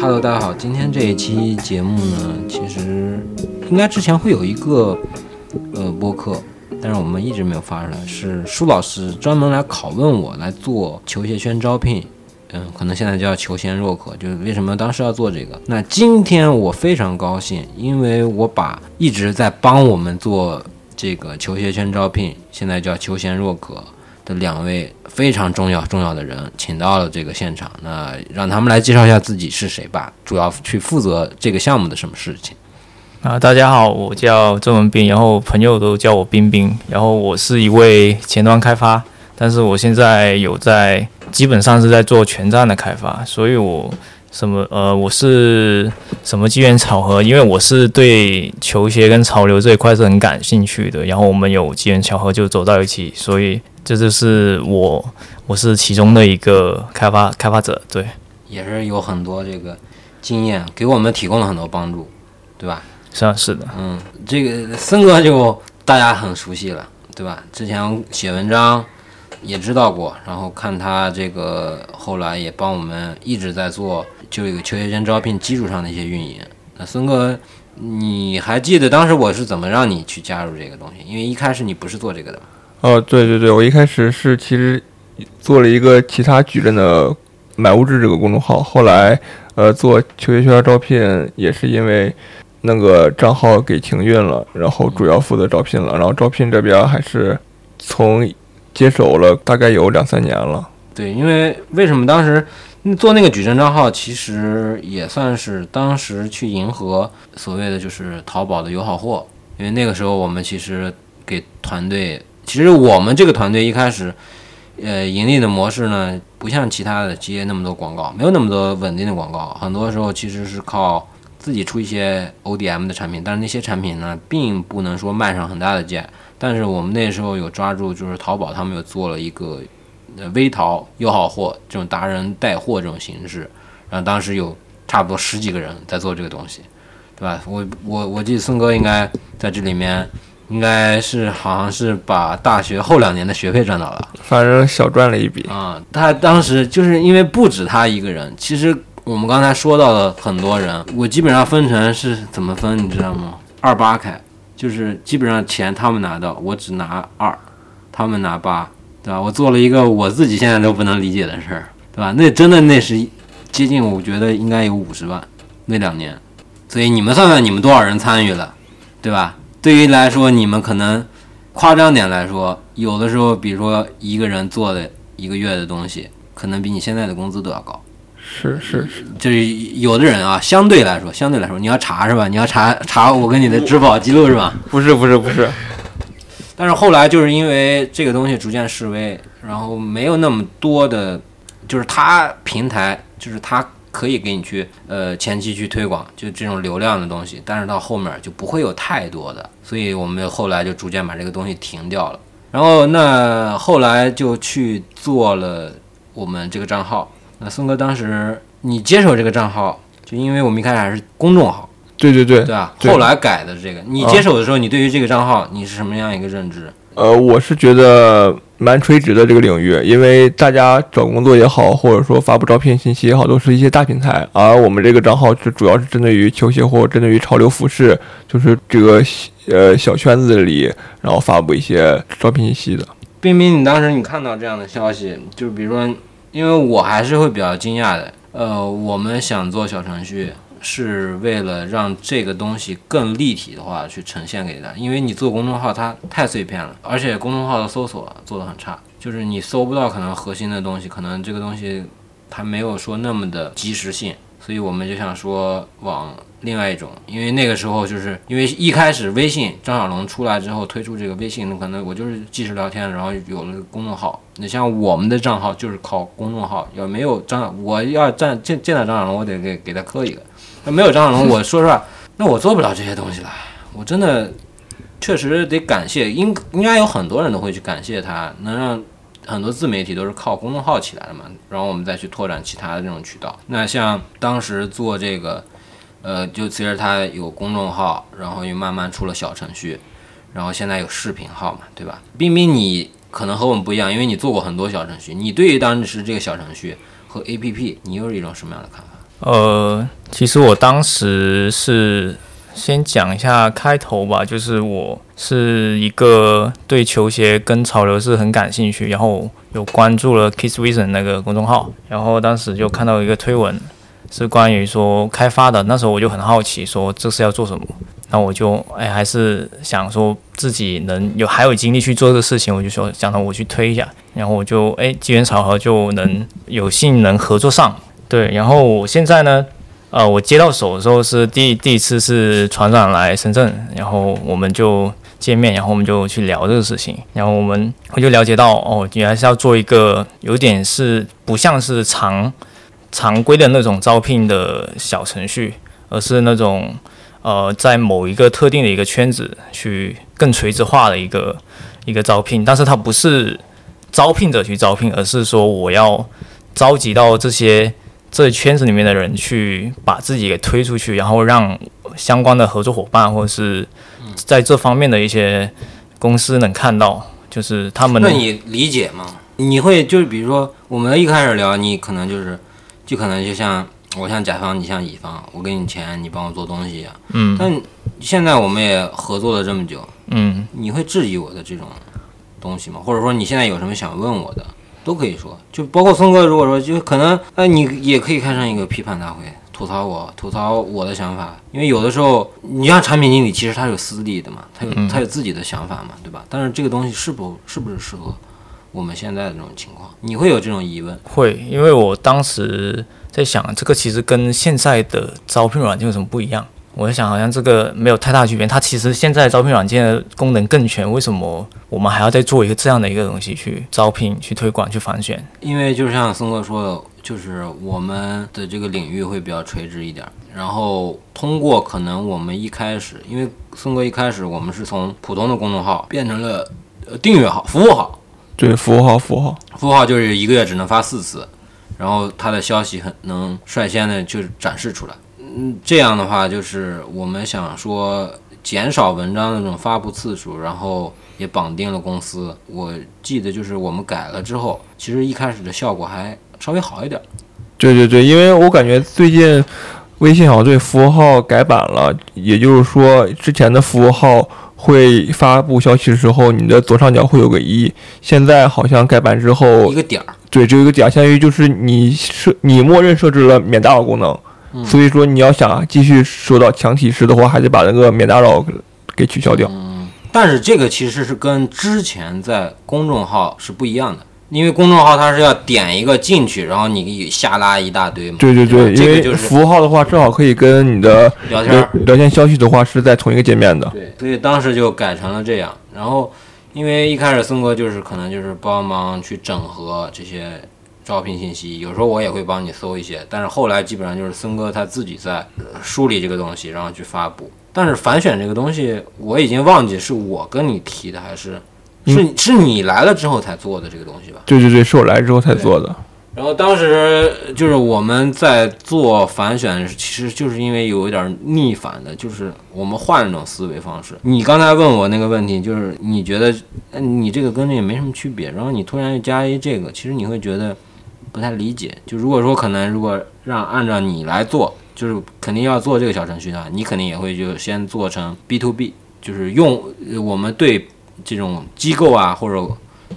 Hello，大家好，今天这一期节目呢，其实应该之前会有一个呃播客，但是我们一直没有发出来，是舒老师专门来拷问我来做球鞋圈招聘，嗯，可能现在叫球鞋若渴，就是为什么当时要做这个？那今天我非常高兴，因为我把一直在帮我们做这个球鞋圈招聘，现在叫球鞋若渴。的两位非常重要重要的人，请到了这个现场，那让他们来介绍一下自己是谁吧，主要去负责这个项目的什么事情。啊，大家好，我叫郑文斌，然后朋友都叫我冰冰，然后我是一位前端开发，但是我现在有在，基本上是在做全站的开发，所以我。什么？呃，我是什么机缘巧合？因为我是对球鞋跟潮流这一块是很感兴趣的，然后我们有机缘巧合就走到一起，所以这就是我，我是其中的一个开发开发者，对，也是有很多这个经验，给我们提供了很多帮助，对吧？是啊，是的，嗯，这个森哥就大家很熟悉了，对吧？之前写文章。也知道过，然后看他这个后来也帮我们一直在做，就一个球鞋圈招聘基础上的一些运营。那森哥，你还记得当时我是怎么让你去加入这个东西？因为一开始你不是做这个的。哦，对对对，我一开始是其实做了一个其他矩阵的买物质这个公众号，后来呃做球鞋圈招聘也是因为那个账号给停运了，然后主要负责招聘了，然后招聘这边还是从。接手了大概有两三年了。对，因为为什么当时做那个矩阵账号，其实也算是当时去迎合所谓的就是淘宝的友好货。因为那个时候我们其实给团队，其实我们这个团队一开始，呃，盈利的模式呢，不像其他的接那么多广告，没有那么多稳定的广告，很多时候其实是靠自己出一些 ODM 的产品，但是那些产品呢，并不能说卖上很大的价。但是我们那时候有抓住，就是淘宝他们有做了一个呃微淘又好货这种达人带货这种形式，然后当时有差不多十几个人在做这个东西，对吧？我我我记得孙哥应该在这里面，应该是好像是把大学后两年的学费赚到了，反正小赚了一笔啊。他当时就是因为不止他一个人，其实我们刚才说到了很多人，我基本上分成是怎么分，你知道吗？二八开。就是基本上钱他们拿到，我只拿二，他们拿八，对吧？我做了一个我自己现在都不能理解的事儿，对吧？那真的那是接近，我觉得应该有五十万那两年，所以你们算算你们多少人参与了，对吧？对于来说，你们可能夸张点来说，有的时候，比如说一个人做的一个月的东西，可能比你现在的工资都要高。是是是，就是有的人啊，相对来说，相对来说，你要查是吧？你要查查我跟你的支付宝记录是吧？不是不是不是，但是后来就是因为这个东西逐渐式微，然后没有那么多的，就是它平台，就是它可以给你去呃前期去推广，就这种流量的东西，但是到后面就不会有太多的，所以我们后来就逐渐把这个东西停掉了。然后那后来就去做了我们这个账号。那宋哥当时你接手这个账号，就因为我们一开始还是公众号，对对对，对吧？后来改的这个，你接手的时候，你对于这个账号你是什么样一个认知？呃，我是觉得蛮垂直的这个领域，因为大家找工作也好，或者说发布招聘信息也好，都是一些大平台，而我们这个账号是主要是针对于球鞋或针对于潮流服饰，就是这个呃小圈子里，然后发布一些招聘信息的。冰冰，你当时你看到这样的消息，就比如说。因为我还是会比较惊讶的，呃，我们想做小程序，是为了让这个东西更立体的话去呈现给大家。因为你做公众号，它太碎片了，而且公众号的搜索做的很差，就是你搜不到可能核心的东西，可能这个东西它没有说那么的及时性，所以我们就想说往。另外一种，因为那个时候就是因为一开始微信张小龙出来之后推出这个微信，那可能我就是即时聊天，然后有了公众号。你像我们的账号就是靠公众号，要没有张，我要站见见到张小龙，我得给给他磕一个。没有张小龙，我说实话，那我做不了这些东西了。我真的确实得感谢，应应该有很多人都会去感谢他，能让很多自媒体都是靠公众号起来的嘛。然后我们再去拓展其他的这种渠道。那像当时做这个。呃，就随着它有公众号，然后又慢慢出了小程序，然后现在有视频号嘛，对吧？冰冰，你可能和我们不一样，因为你做过很多小程序。你对于当时这个小程序和 APP，你又是一种什么样的看法？呃，其实我当时是先讲一下开头吧，就是我是一个对球鞋跟潮流是很感兴趣，然后有关注了 Kiss Vision 那个公众号，然后当时就看到一个推文，是关于说开发的，那时候我就很好奇，说这是要做什么，那我就哎还是想说自己能有还有精力去做这个事情，我就说想到我去推一下，然后我就哎机缘巧合就能有幸能合作上。对，然后我现在呢，呃，我接到手的时候是第第一次是船长来深圳，然后我们就见面，然后我们就去聊这个事情，然后我们我就了解到，哦，原来是要做一个有点是不像是常常规的那种招聘的小程序，而是那种呃在某一个特定的一个圈子去更垂直化的一个一个招聘，但是它不是招聘者去招聘，而是说我要召集到这些。这圈子里面的人去把自己给推出去，然后让相关的合作伙伴或者是在这方面的一些公司能看到，就是他们。那你理解吗？你会就是比如说，我们一开始聊，你可能就是，就可能就像我像甲方，你像乙方，我给你钱，你帮我做东西一样。嗯。但现在我们也合作了这么久，嗯，你会质疑我的这种东西吗？或者说你现在有什么想问我的？都可以说，就包括松哥，如果说就可能，呃，你也可以开上一个批判大会，吐槽我，吐槽我的想法，因为有的时候，你像产品经理，其实他有私利的嘛，他有他有自己的想法嘛，对吧？但是这个东西是不是不是适合我们现在的这种情况？你会有这种疑问？会，因为我当时在想，这个其实跟现在的招聘软件有什么不一样？我在想，好像这个没有太大区别。它其实现在招聘软件的功能更全，为什么我们还要再做一个这样的一个东西去招聘、去推广、去反选？因为就像松哥说的，就是我们的这个领域会比较垂直一点。然后通过可能我们一开始，因为松哥一开始我们是从普通的公众号变成了呃订阅号、服务号。对，服务号、服务号、服务号就是一个月只能发四次，然后它的消息很能率先的就展示出来。嗯，这样的话就是我们想说减少文章的这种发布次数，然后也绑定了公司。我记得就是我们改了之后，其实一开始的效果还稍微好一点。对对对，因为我感觉最近微信好像对服务号改版了，也就是说之前的服务号会发布消息的时候，你的左上角会有个一，现在好像改版之后一个点儿，对，只有一个点儿，相当于就是你设你默认设置了免打扰功能。所以说，你要想继续收到强提示的话，还得把那个免打扰给取消掉。嗯，但是这个其实是跟之前在公众号是不一样的，因为公众号它是要点一个进去，然后你下拉一大堆嘛。对对对，因为服务号的话，正好可以跟你的聊天聊天消息的话是在同一个界面的。对，所以当时就改成了这样。然后，因为一开始森哥就是可能就是帮忙去整合这些。招聘信息有时候我也会帮你搜一些，但是后来基本上就是森哥他自己在梳理这个东西，然后去发布。但是反选这个东西我已经忘记是我跟你提的，还是是是你来了之后才做的这个东西吧？对对对，是我来之后才做的。然后当时就是我们在做反选，其实就是因为有一点逆反的，就是我们换一种思维方式。你刚才问我那个问题，就是你觉得你这个跟那个没什么区别，然后你突然又加一这个，其实你会觉得。不太理解，就如果说可能，如果让按照你来做，就是肯定要做这个小程序的话，你肯定也会就先做成 B to B，就是用我们对这种机构啊或者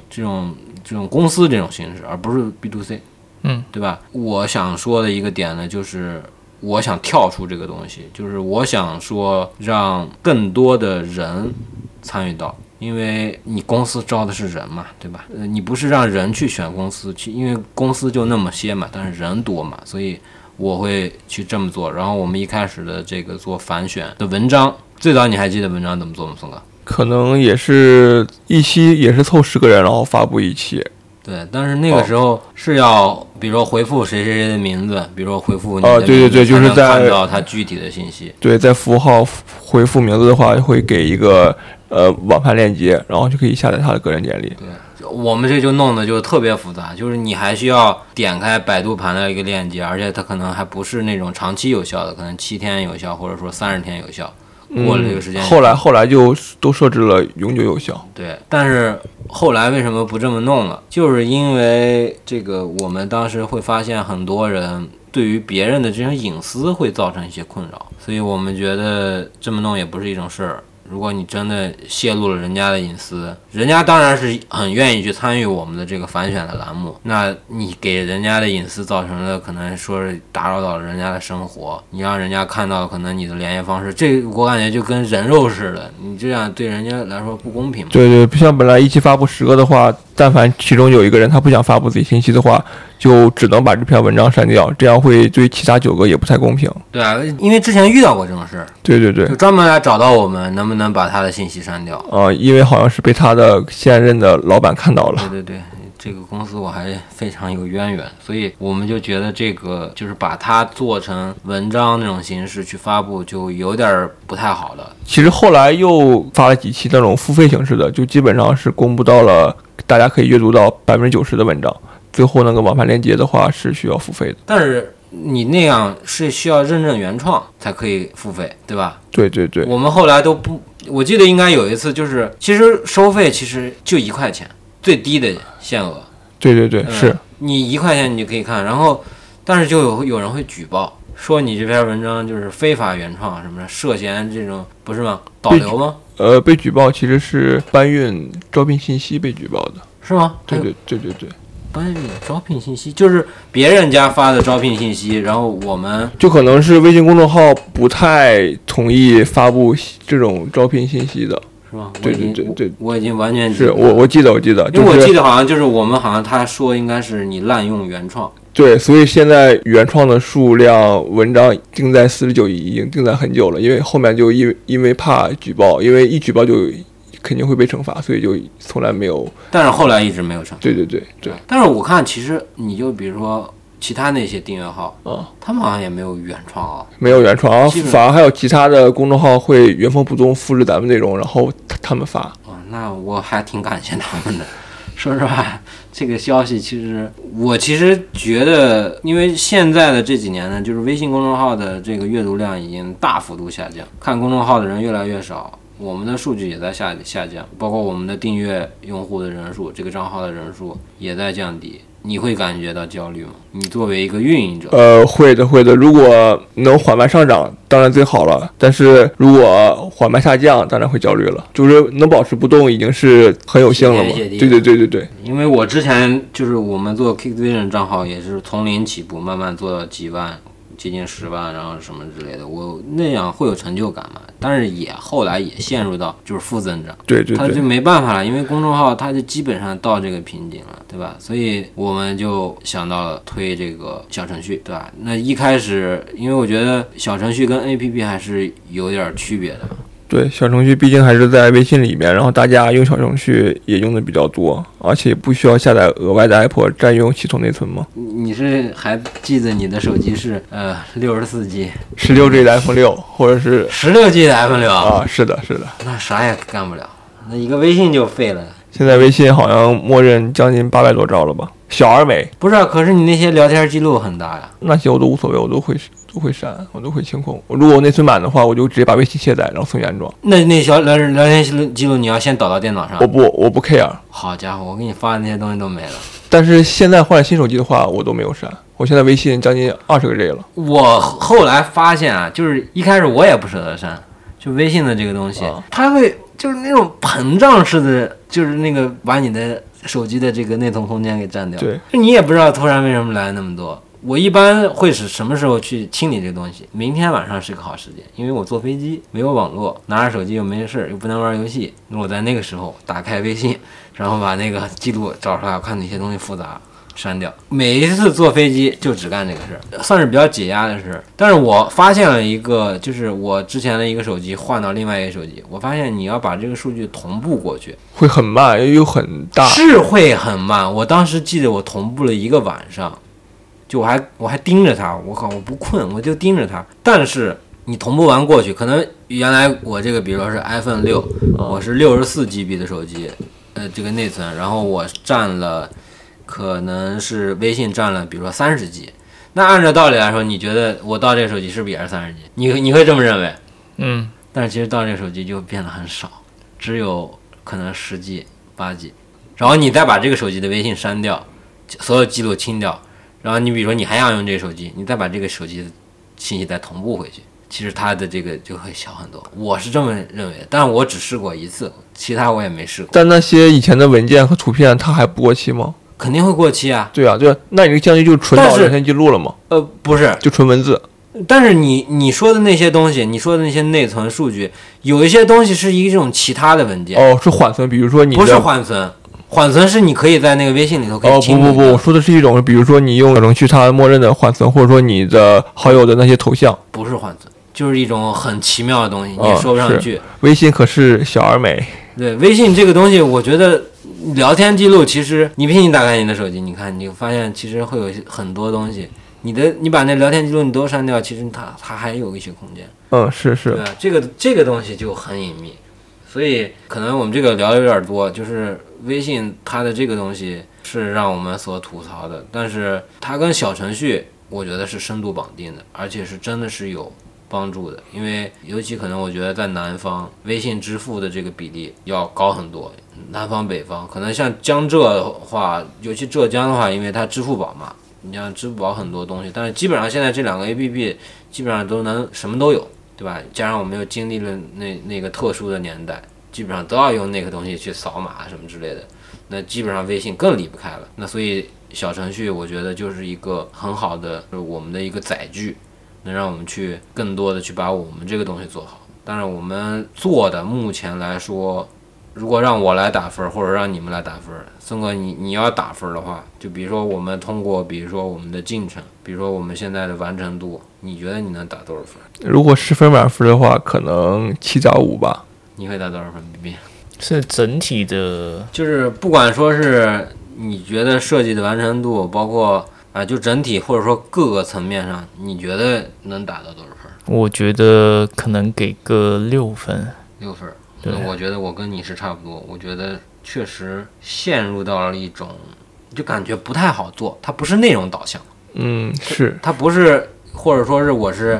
这种这种公司这种形式，而不是 B to C，嗯，对吧？我想说的一个点呢，就是我想跳出这个东西，就是我想说让更多的人参与到。因为你公司招的是人嘛，对吧？呃，你不是让人去选公司去，因为公司就那么些嘛，但是人多嘛，所以我会去这么做。然后我们一开始的这个做反选的文章，最早你还记得文章怎么做吗，宋哥？可能也是一期也是凑十个人，然后发布一期。对，但是那个时候是要，比如说回复谁谁谁的名字，比如说回复你的名字，对对对，就是在看到他具体的信息。对，在符号回复名字的话，会给一个。呃，网盘链接，然后就可以下载他的个人简历。对，我们这就弄的就特别复杂，就是你还需要点开百度盘的一个链接，而且它可能还不是那种长期有效的，可能七天有效，或者说三十天有效。过了这个时间，后来后来就都设置了永久有效。对，但是后来为什么不这么弄了？就是因为这个，我们当时会发现很多人对于别人的这种隐私会造成一些困扰，所以我们觉得这么弄也不是一种事儿。如果你真的泄露了人家的隐私，人家当然是很愿意去参与我们的这个反选的栏目。那你给人家的隐私造成了可能说是打扰到了人家的生活，你让人家看到可能你的联系方式，这我感觉就跟人肉似的，你这样对人家来说不公平。对对，不像本来一期发布十个的话，但凡其中有一个人他不想发布自己信息的话，就只能把这篇文章删掉，这样会对其他九个也不太公平。对啊，因为之前遇到过这种事儿，对对对就，专门来找到我们，能不能把他的信息删掉？啊、因为好像是被他的现任的老板看到了。对对对，这个公司我还非常有渊源，所以我们就觉得这个就是把它做成文章那种形式去发布，就有点儿不太好了。其实后来又发了几期那种付费形式的，就基本上是公布到了大家可以阅读到百分之九十的文章，最后那个网盘链接的话是需要付费的。但是你那样是需要认证原创才可以付费，对吧？对对对，我们后来都不，我记得应该有一次就是，其实收费其实就一块钱，最低的限额。对对对，嗯是你一块钱你就可以看，然后但是就有有人会举报。说你这篇文章就是非法原创什么的，涉嫌这种不是吗？导流吗？呃被举报其实是搬运招聘信息被举报的。是吗？对对对对对，搬运招聘信息，就是别人家发的招聘信息，然后我们就可能是微信公众号不太同意发布这种招聘信息的。是吧？对对对对我我已经完全记是我我记得我记得，因为我记得好像就是我们好像他说应该是你滥用原创，对，所以现在原创的数量文章定在四十九亿，已经定在很久了。因为后面就因为因为怕举报，因为一举报就肯定会被惩罚，所以就从来没有。但是后来一直没有上。对对对对，但是我看其实你就比如说其他那些订阅号，嗯，他们好像也没有原创啊。没有原创，反而还有其他的公众号会原封不动复制咱们内容，然后他他们发。哦，那我还挺感谢他们的。说实话，这个消息其实我其实觉得，因为现在的这几年呢，就是微信公众号的这个阅读量已经大幅度下降，看公众号的人越来越少，我们的数据也在下下降，包括我们的订阅用户的人数，这个账号的人数也在降低。你会感觉到焦虑吗？你作为一个运营者，呃，会的会的，如果能缓慢上涨，当然最好了。但是如果缓慢下降，当然会焦虑了。就是能保持不动，已经是很有幸了嘛。对对对对对。因为我之前就是我们做 Kick Vision 账号也是从零起步，慢慢做到几万，接近十万，然后什么之类的，我那样会有成就感嘛。但是也后来也陷入到就是负增长，对对对他就没办法了，因为公众号它就基本上到这个瓶颈了，对吧？所以我们就想到了推这个小程序，对吧？那一开始，因为我觉得小程序跟 APP 还是有点区别的，对，小程序毕竟还是在微信里面，然后大家用小程序也用的比较多，而且不需要下载额外的 app 占用系统内存嘛。你你是还记得你的手机是呃六十四 G、十六 G 的 iPhone 六，或者是十六 G 的 iPhone 六啊，是的，是的。那啥也干不了，那一个微信就废了。现在微信好像默认将近八百多兆了吧？小而美不是啊，可是你那些聊天记录很大呀。那些我都无所谓，我都会都会删，我都会清空。我如果我内存满的话，我就直接把微信卸载，然后重新安装。那那小聊聊天记录记录你要先导到电脑上我。不我不 care。好家伙，我给你发的那些东西都没了。但是现在换了新手机的话，我都没有删。我现在微信将近二十个 G 了。我后来发现啊，就是一开始我也不舍得删，就微信的这个东西，啊它会就是那种膨胀式的，就是那个把你的手机的这个内存空间给占掉。对，就你也不知道突然为什么来那么多。我一般会是什么时候去清理这个东西？明天晚上是个好时间，因为我坐飞机没有网络，拿着手机又没事儿，又不能玩游戏。那我在那个时候打开微信，然后把那个记录找出来，我看哪些东西复杂，删掉。每一次坐飞机就只干这个事儿，算是比较解压的事儿。但是我发现了一个，就是我之前的一个手机换到另外一个手机，我发现你要把这个数据同步过去，会很慢，又很大。是会很慢。我当时记得我同步了一个晚上，就我还我还盯着它，我靠，我不困，我就盯着它。但是你同步完过去，可能原来我这个，比如说是 iPhone 六，我是六十四 GB 的手机，呃，这个内存，然后我占了，可能是微信占了，比如说三十 G。那按照道理来说，你觉得我到这个手机是不是也是三十 G？你你会这么认为？嗯，但是其实到这个手机就变得很少，只有可能十 G、八 G，然后你再把这个手机的微信删掉，所有记录清掉，然后你比如说你还想用这个手机，你再把这个手机的信息再同步回去，其实它的这个就会小很多。我是这么认为，但是我只试过一次，其他我也没试过。但那些以前的文件和图片，它还不过期吗？肯定会过期啊。对啊，对啊，那你这个相机就是纯但是导聊天记录了吗？呃，不是，就纯文字。但是你你说的那些东西，你说的那些内存数据，有一些东西是一种其他的文件，哦，是缓存，比如说你不是缓存。缓存是你可以在那个微信里头可以哦，不不不，我说的是一种，比如说你用小程序它默认的缓存，或者说你的好友的那些头像。不是缓存，就是一种很奇妙的东西，你哦也说不上是去。微信可是小而美，对，微信这个东西，我觉得聊天记录其实你不信，你打开你的手机，你看，你发现其实会有很多东西。你的你把那聊天记录你都删掉，其实它它还有一些空间。嗯，是是，对？这个这个东西就很隐秘，所以可能我们这个聊的有点多，就是微信它的这个东西是让我们所吐槽的，但是它跟小程序我觉得是深度绑定的，而且是真的是有帮助的，因为尤其可能我觉得在南方，微信支付的这个比例要高很多，南方北方可能像江浙的话，尤其浙江的话，因为它支付宝嘛。你像支付宝很多东西，但是基本上现在这两个 A P P 基本上都能什么都有，对吧？加上我们又经历了那那个特殊的年代，基本上都要用那个东西去扫码什么之类的，那基本上微信更离不开了。那所以小程序我觉得就是一个很好的，就是我们的一个载具，能让我们去更多的去把我们这个东西做好。当然，我们做的目前来说，如果让我来打分，或者让你们来打分儿，森哥你你要打分的话，就比如说我们通过，比如说我们的进程，比如说我们现在的完成度，你觉得你能打多少分？如果十分满分的话，可能七点五吧。你会打多少分？B B？是整体的，就是不管说是你觉得设计的完成度，包括啊、就整体或者说各个层面上，你觉得能打到多少分？我觉得可能给个六分。六分。对我觉得我跟你是差不多，我觉得确实陷入到了一种，就感觉不太好做，它不是内容导向。嗯，是，它不是，或者说是我是，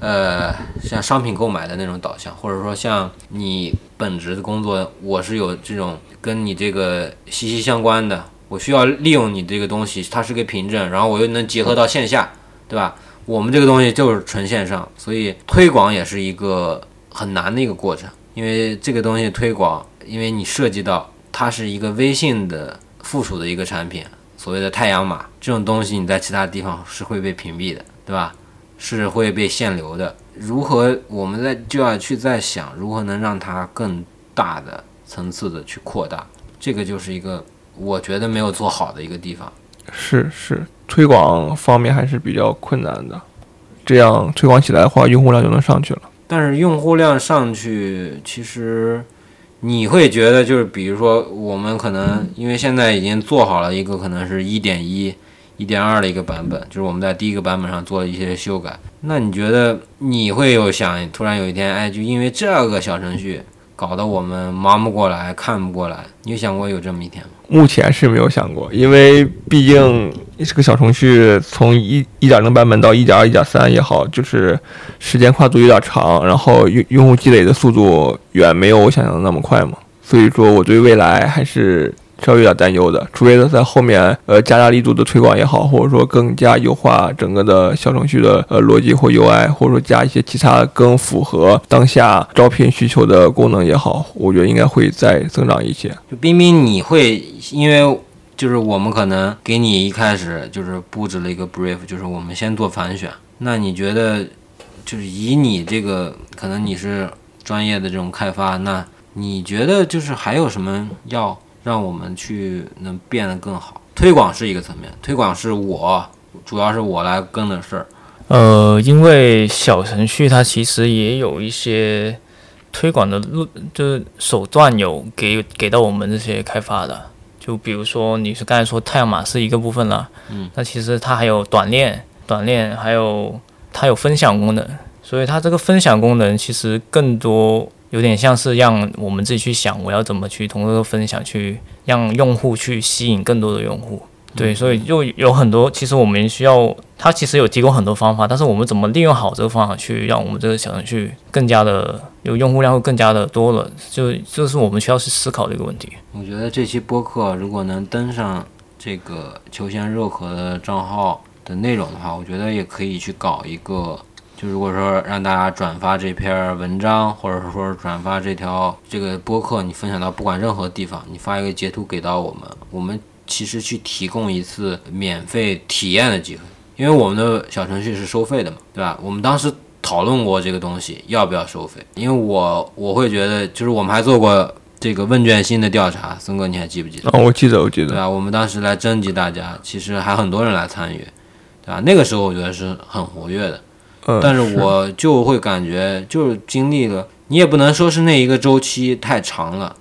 呃，像商品购买的那种导向，或者说像你本职的工作，我是有这种跟你这个息息相关的，我需要利用你这个东西，它是个凭证，然后我又能结合到线下，对吧？我们这个东西就是纯线上，所以推广也是一个很难的一个过程，因为这个东西推广，因为你涉及到它是一个微信的附属的一个产品，所谓的太阳码这种东西，你在其他地方是会被屏蔽的，对吧？是会被限流的。如何我们在就要去在想如何能让它更大的层次的去扩大，这个就是一个我觉得没有做好的一个地方。是是，推广方面还是比较困难的。这样推广起来的话，用户量就能上去了。但是用户量上去，其实你会觉得就是，比如说我们可能因为现在已经做好了一个可能是一点一、一点二的一个版本，就是我们在第一个版本上做了一些修改。那你觉得你会有想突然有一天，哎，就因为这个小程序搞得我们忙不过来、看不过来，你有想过有这么一天吗？目前是没有想过，因为毕竟这个小程序从一一点零版本到一点二、一点三也好，就是时间跨度有点长，然后用用户积累的速度远没有我想象的那么快嘛，所以说我对未来还是稍微有点担忧的，除非在后面呃加大力度的推广也好，或者说更加优化整个的小程序的呃逻辑或 UI，或者说加一些其他更符合当下招聘需求的功能也好，我觉得应该会再增长一些。就冰冰，你会因为就是我们可能给你一开始就是布置了一个 brief，就是我们先做反选。那你觉得，就是以你这个可能你是专业的这种开发，那你觉得就是还有什么要让我们去能变得更好？推广是一个层面，推广是我主要是我来跟的事儿。呃，因为小程序它其实也有一些推广的路，就是手段有给给到我们这些开发的。就比如说你是刚才说太阳马是一个部分了，嗯，那其实它还有短链，短链还有它有分享功能，所以它这个分享功能其实更多有点像是让我们自己去想，我要怎么去通过这个分享去让用户去吸引更多的用户。对，所以就有很多，其实我们需要，它其实有提供很多方法，但是我们怎么利用好这个方法，去让我们这个小程序更加的有用户量会更加的多了，就这是我们需要去思考的一个问题。我觉得这期播客如果能登上这个球仙热河的账号的内容的话，我觉得也可以去搞一个。就如果说让大家转发这篇文章，或者说转发这条这个播客，你分享到不管任何地方，你发一个截图给到我们，我们其实去提供一次免费体验的机会，因为我们的小程序是收费的嘛，对吧？我们当时讨论过这个东西要不要收费，因为我我会觉得，就是我们还做过这个问卷性的调查，森哥你还记不记得？哦，我记得，我记得。对吧？我们当时来征集大家，其实还很多人来参与，对吧？那个时候我觉得是很活跃的。但是我就会感觉，就是经历了，你也不能说是那一个周期太长了，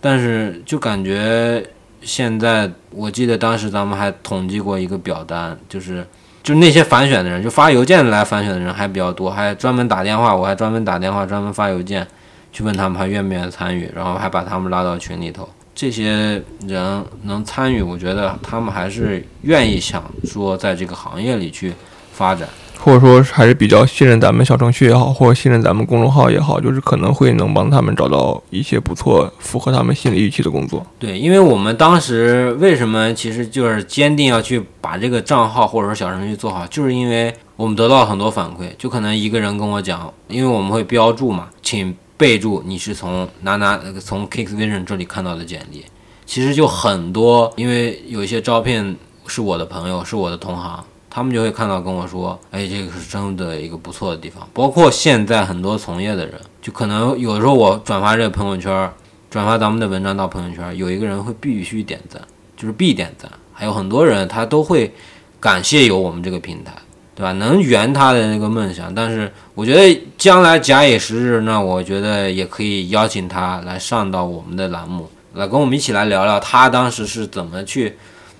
但是就感觉现在，我记得当时咱们还统计过一个表单，就是就那些反选的人，就发邮件来反选的人还比较多，还专门打电话，我还专门打电话，专门发邮件去问他们还愿不愿意参与，然后还把他们拉到群里头。这些人能参与，我觉得他们还是愿意想说在这个行业里去发展。或者说还是比较信任咱们小程序也好，或者信任咱们公众号也好，就是可能会能帮他们找到一些不错、符合他们心理预期的工作。对，因为我们当时为什么其实就是坚定要去把这个账号或者说小程序做好，就是因为我们得到很多反馈，就可能一个人跟我讲，因为我们会标注嘛，请备注你是从哪哪从 Kicksvision 这里看到的简历，其实就很多，因为有一些招聘是我的朋友，是我的同行。他们就会看到跟我说，哎，这个是真的一个不错的地方。包括现在很多从业的人，就可能有时候我转发这个朋友圈，转发咱们的文章到朋友圈，有一个人会必须点赞，就是必点赞。还有很多人他都会感谢有我们这个平台，对吧？能圆他的那个梦想。但是我觉得将来假以时日，那我觉得也可以邀请他来上到我们的栏目，来跟我们一起来聊聊他当时是怎么去。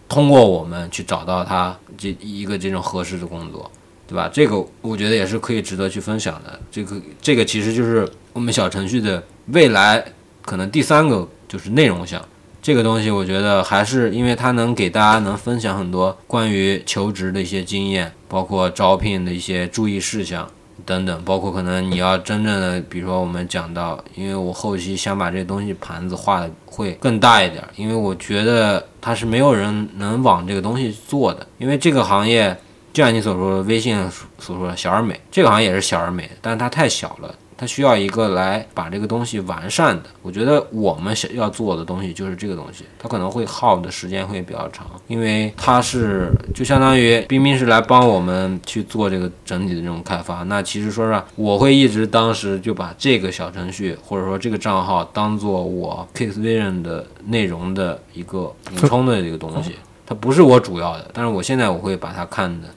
通过我们去找到他这一个这种合适的工作，对吧？这个我觉得也是可以值得去分享的。这个这个其实就是我们小程序的未来可能第三个就是内容项。这个东西我觉得还是因为它能给大家能分享很多关于求职的一些经验，包括招聘的一些注意事项。等等，包括可能你要真正的，比如说我们讲到，因为我后期想把这东西盘子画的会更大一点，因为我觉得它是没有人能往这个东西做的，因为这个行业就像你所说的，微信所说的小而美，这个行业也是小而美，但是它太小了。它需要一个来把这个东西完善的。我觉得我们想要做的东西就是这个东西，它可能会耗的时间会比较长，因为它是就相当于冰冰是来帮我们去做这个整体的这种开发。那其实说实话，我会一直当时就把这个小程序或者说这个账号当做我 Kicksvision 的内容的一个补充的一个东西，它不是我主要的，但是我现在我会把它看的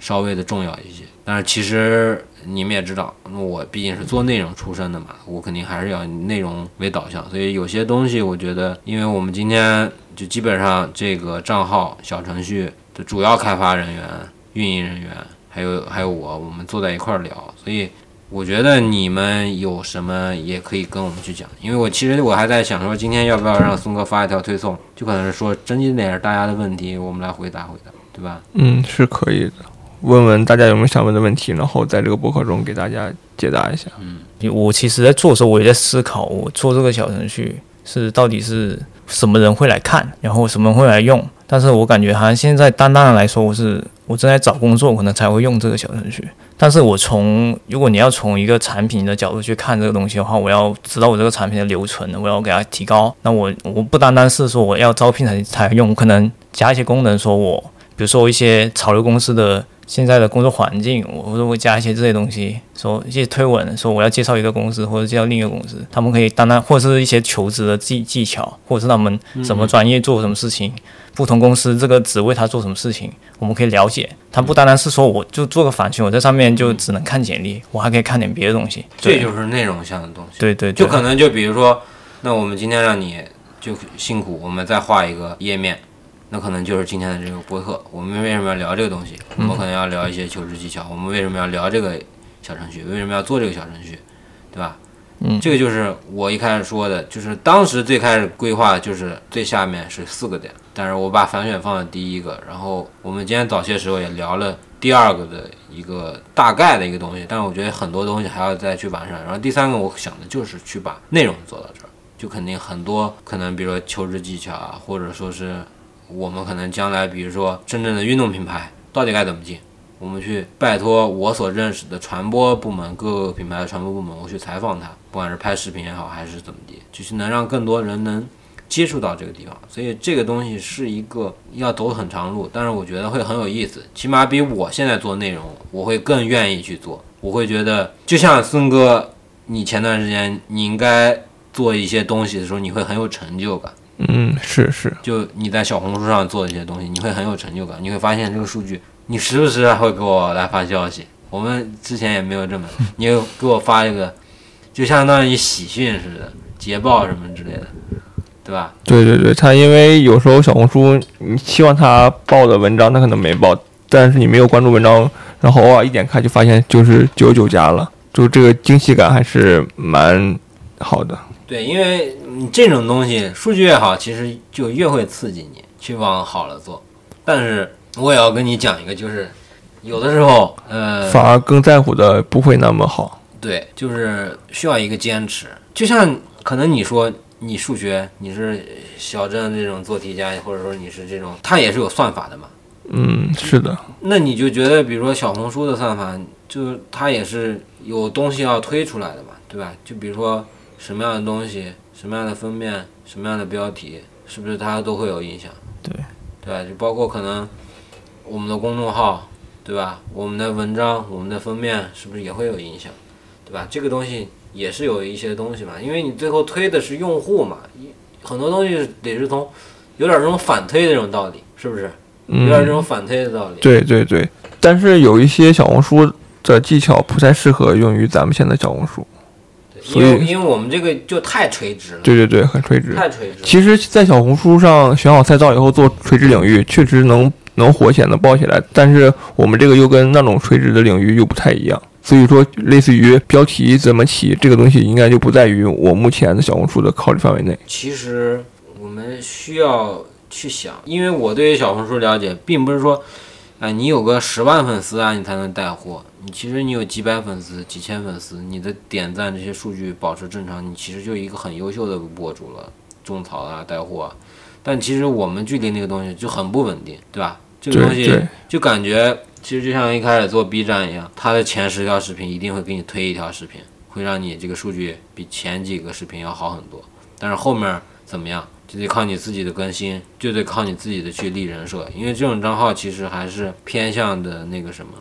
稍微的重要一些。但是其实你们也知道，那我毕竟是做内容出身的嘛，我肯定还是要内容为导向。所以有些东西，我觉得，因为我们今天就基本上这个账号小程序的主要开发人员、运营人员，还有还有我，我们坐在一块儿聊。所以我觉得你们有什么也可以跟我们去讲。因为我其实我还在想说，今天要不要让松哥发一条推送，就可能是说征集点大家的问题，我们来回答回答，对吧？嗯，是可以的。问问大家有没有想问的问题，然后在这个博客中给大家解答一下。嗯，我其实在做的时候，我也在思考，我做这个小程序是到底是什么人会来看，然后什么人会来用。但是我感觉好像现在单单的来说，我是我正在找工作，可能才会用这个小程序。但是我从如果你要从一个产品的角度去看这个东西的话，我要知道我这个产品的留存，我要给它提高。那我我不单单是说我要招聘才才用，可能加一些功能，说我比如说一些潮流公司的。现在的工作环境，我都会加一些这些东西，说一些推文，说我要介绍一个公司或者介绍另一个公司，他们可以单单或者是一些求职的技技巧，或者是他们什么专业做什么事情，不同公司这个职位他做什么事情，我们可以了解。他不单单是说我就做个反群，我在上面就只能看简历，我还可以看点别的东西。这就是内容项的东西。对对，就可能就比如说，那我们今天让你就辛苦，我们再画一个页面。那可能就是今天的这个播客。我们为什么要聊这个东西？我们可能要聊一些求职技巧。我们为什么要聊这个小程序？为什么要做这个小程序？对吧？嗯，这个就是我一开始说的，就是当时最开始规划就是最下面是四个点，但是我把反选放在第一个。然后我们今天早些时候也聊了第二个的一个大概的一个东西，但是我觉得很多东西还要再去完善。然后第三个我想的就是去把内容做到这儿，就肯定很多可能，比如说求职技巧啊，或者说是。我们可能将来，比如说真正的运动品牌到底该怎么进，我们去拜托我所认识的传播部门各个品牌的传播部门，我去采访他，不管是拍视频也好，还是怎么地，就是能让更多人能接触到这个地方。所以这个东西是一个要走很长路，但是我觉得会很有意思，起码比我现在做内容，我会更愿意去做。我会觉得，就像孙哥，你前段时间你应该做一些东西的时候，你会很有成就感。嗯，是是，就你在小红书上做一些东西，你会很有成就感。你会发现这个数据，你时不时还会给我来发消息。我们之前也没有这么，你又给我发一个，就相当于喜讯似的，捷报什么之类的，对吧？对对对，他因为有时候小红书你希望他报的文章，他可能没报，但是你没有关注文章，然后偶尔一点开就发现就是九十九加了，就这个惊喜感还是蛮好的。对，因为你这种东西数据越好，其实就越会刺激你去往好了做。但是我也要跟你讲一个，就是有的时候，呃，反而更在乎的不会那么好。对，就是需要一个坚持。就像可能你说你数学你是小镇这种做题家，或者说你是这种，它也是有算法的嘛。嗯，是的。那你就觉得，比如说小红书的算法，就是它也是有东西要推出来的嘛，对吧？就比如说。什么样的东西，什么样的封面，什么样的标题，是不是它都会有影响？对，对吧？就包括可能我们的公众号，对吧？我们的文章，我们的封面，是不是也会有影响？对吧？这个东西也是有一些东西嘛，因为你最后推的是用户嘛，很多东西得是从有点这种反推的这种道理，是不是？有点这种反推的道理。对对对，但是有一些小红书的技巧不太适合用于咱们现在小红书。因为因为我们这个就太垂直了，对对对，很垂直，太垂直。其实，在小红书上选好赛道以后做垂直领域，确实能能火起来，能爆起来。但是我们这个又跟那种垂直的领域又不太一样，所以说，类似于标题怎么起，这个东西应该就不在于我目前的小红书的考虑范围内。其实我们需要去想，因为我对于小红书了解，并不是说，哎，你有个十万粉丝啊，你才能带货。你其实你有几百粉丝、几千粉丝，你的点赞这些数据保持正常，你其实就一个很优秀的博主了，种草啊、带货啊。但其实我们距离那个东西就很不稳定，对吧？这个东西就感觉其实就像一开始做 B 站一样，它的前十条视频一定会给你推一条视频，会让你这个数据比前几个视频要好很多。但是后面怎么样，就得靠你自己的更新，就得靠你自己的去立人设，因为这种账号其实还是偏向的那个什么，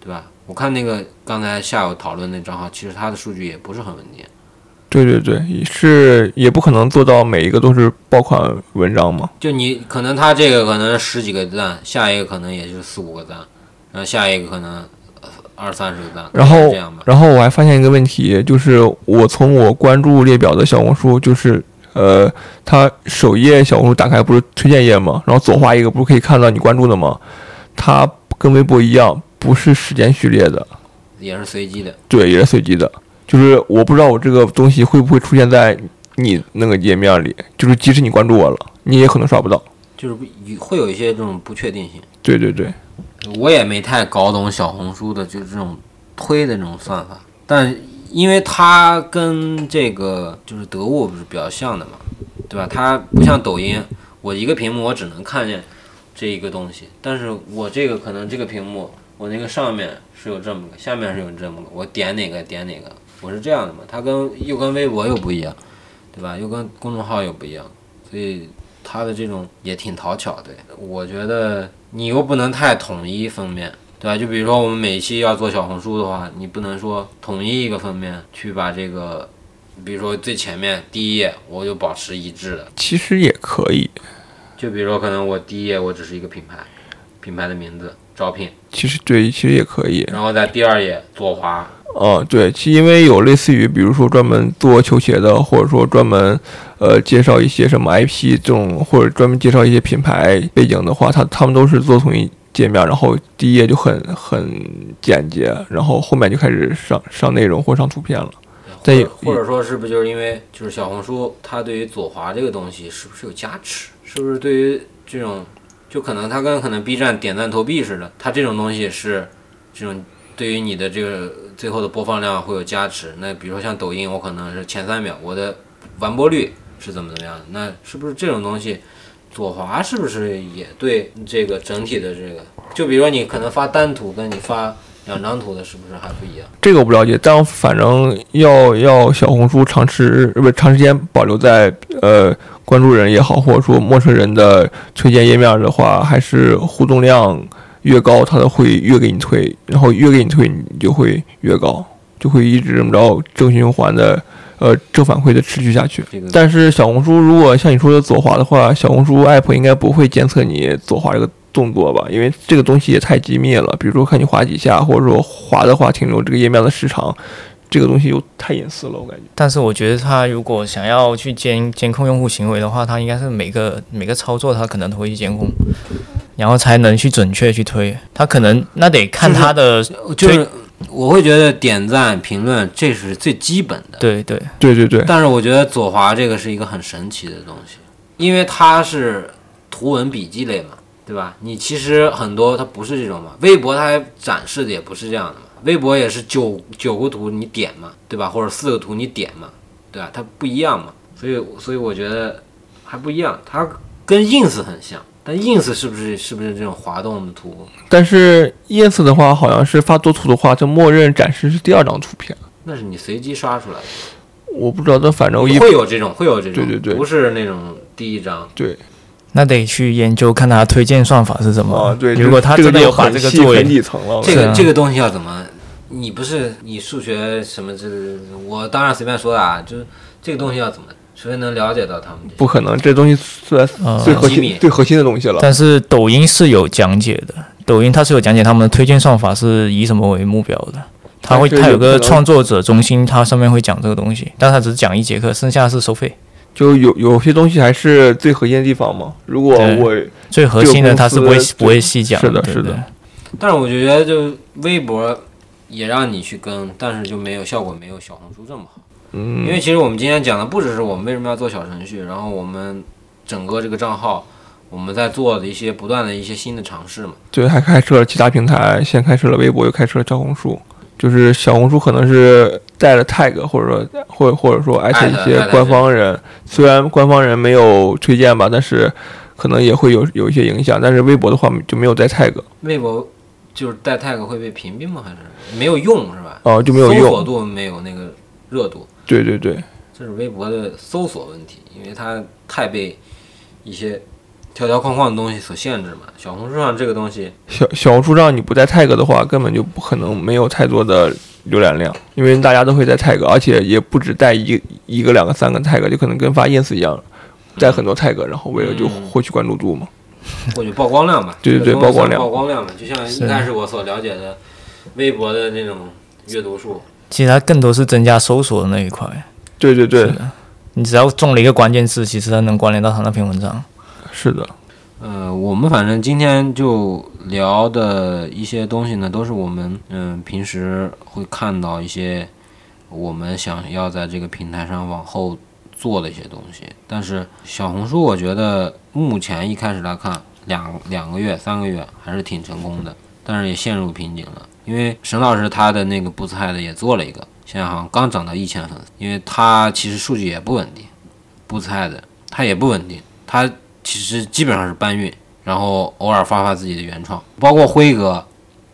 对吧？我看那个刚才下午讨论那账号，其实它的数据也不是很稳定。对对对，是也不可能做到每一个都是爆款文章嘛。就你可能他这个可能十几个赞，下一个可能也就四五个赞，然后下一个可能二三十个赞。然后这样吧。然后我还发现一个问题，就是我从我关注列表的小红书，就是呃，它首页小红书打开不是推荐页吗？然后左滑一个不是可以看到你关注的吗？它跟微博一样。不是时间序列的，也是随机的。对，也是随机的。就是我不知道我这个东西会不会出现在你那个页面里，就是即使你关注我了，你也可能刷不到。就是会有一些这种不确定性。对对对，我也没太搞懂小红书的，就是这种推的这种算法。但因为它跟这个就是得物不是比较像的嘛，对吧？它不像抖音，我一个屏幕我只能看见这一个东西，但是我这个可能这个屏幕。我那个上面是有这么个，下面是有这么个，我点哪个点哪个，我是这样的嘛？它跟又跟微博又不一样，对吧？又跟公众号又不一样，所以它的这种也挺讨巧的。我觉得你又不能太统一封面，对吧？就比如说我们每期要做小红书的话，你不能说统一一个封面去把这个，比如说最前面第一页我就保持一致的。其实也可以，就比如说可能我第一页我只是一个品牌，品牌的名字。招聘其实对，其实也可以。然后在第二页左滑。哦，对，其因为有类似于，比如说专门做球鞋的，或者说专门呃介绍一些什么 IP 这种，或者专门介绍一些品牌背景的话，他他们都是做统一界面，然后第一页就很很简洁，然后后面就开始上上内容或上图片了。对，或者说是不是就是因为就是小红书它对于左滑这个东西是不是有加持？是不是对于这种？就可能它跟可能 B 站点赞投币似的，它这种东西是这种对于你的这个最后的播放量会有加持。那比如说像抖音，我可能是前三秒，我的完播率是怎么怎么样？那是不是这种东西左滑是不是也对这个整体的这个，就比如说你可能发单图跟你发两张图的，是不是还不一样？这个我不了解，但反正要要小红书长时不长时间保留在呃关注人也好，或者说陌生人的推荐页面的话，还是互动量越高，它的会越给你推，然后越给你推，你就会越高，就会一直这么着正循环的呃正反馈的持续下去。但是小红书如果像你说的左滑的话，小红书 app 应该不会监测你左滑这个动作吧？因为这个东西也太机密了。比如说看你滑几下，或者说滑的话停留这个页面的时长，这个东西又太隐私了，我感觉。但是我觉得他如果想要去监监控用户行为的话，他应该是每个每个操作他可能都会去监控，然后才能去准确去推。他可能那得看他的，就是我会觉得点赞、评论这是最基本的，对对。对对对，但是我觉得左滑这个是一个很神奇的东西，因为它是图文笔记类嘛，对吧？你其实很多它不是这种嘛，微博它展示的也不是这样的嘛，微博也是九九个图你点嘛，对吧？或者四个图你点嘛，对吧？它不一样嘛，所以所以我觉得还不一样，它跟 ins 很像，但 ins 是不是是不是这种滑动的图？但是 ins 的话，好像是发多图的话，就默认展示是第二张图片。那是你随机刷出来的，我不知道，但反正一会有这种，会有这种，对对对不是那种第一张。对那得去研究看他推荐算法是什么。啊，对，如果他这个就真的有把这个作为底层了。这个、啊这个东西要怎么？你不是你数学什么这，我当然随便说的啊，就是这个东西要怎么？除非能了解到他们不可能，这东西算呃最核心、最核心的东西了。但是抖音是有讲解的，抖音它是有讲解他们的推荐算法是以什么为目标的。它会，它有个创作者中心，它上面会讲这个东西，但它只是讲一节课，剩下是收费。就有有些东西还是最核心的地方嘛。如果我最核心的它是不会不会细讲是的对对是的但是我觉得就微博也让你去跟，但是就没有效果没有小红书这么好。嗯，因为其实我们今天讲的不只是我们为什么要做小程序，然后我们整个这个账号我们在做的一些不断的一些新的尝试嘛。对，还开设了其他平台，先开设了微博，又开设了小红书。就是小红书可能是带了 tag，或者说或或者说艾特一些官方人，虽然官方人没有推荐吧，但是可能也会有有一些影响。但是微博的话就没有带 tag，微博就是带 tag 会被屏蔽吗？还是没有用是吧？哦就没有搜索用。度没有那个热度。对对对，这是微博的搜索问题，因为它太被一些条条框框的东西所限制嘛。小红书上这个东西，小小红书上你不带 tag 的话，根本就不可能没有太多的浏览量，因为大家都会带 tag，而且也不止带一一个、两个、三个 tag，就可能跟发 ins 一样，带很多 tag，然后为了就嗯获取关注度嘛。获取曝光量嘛，对对对曝光量曝光量嘛，就像是一开始我所了解的微博的那种阅读数。其实它更多是增加搜索的那一块。对对对你只要中了一个关键字，其实它能关联到它那篇文章。是的，呃，我们反正今天就聊的一些东西呢，都是我们嗯、平时会看到一些我们想要在这个平台上往后做的一些东西。但是小红书，我觉得目前一开始来看，两两个月、三个月还是挺成功的，但是也陷入瓶颈了。因为沈老师他的那个不菜的也做了一个，现在好像刚涨到一千粉丝，因为他其实数据也不稳定，不菜的他也不稳定，他其实基本上是搬运，然后偶尔发发自己的原创，包括辉哥，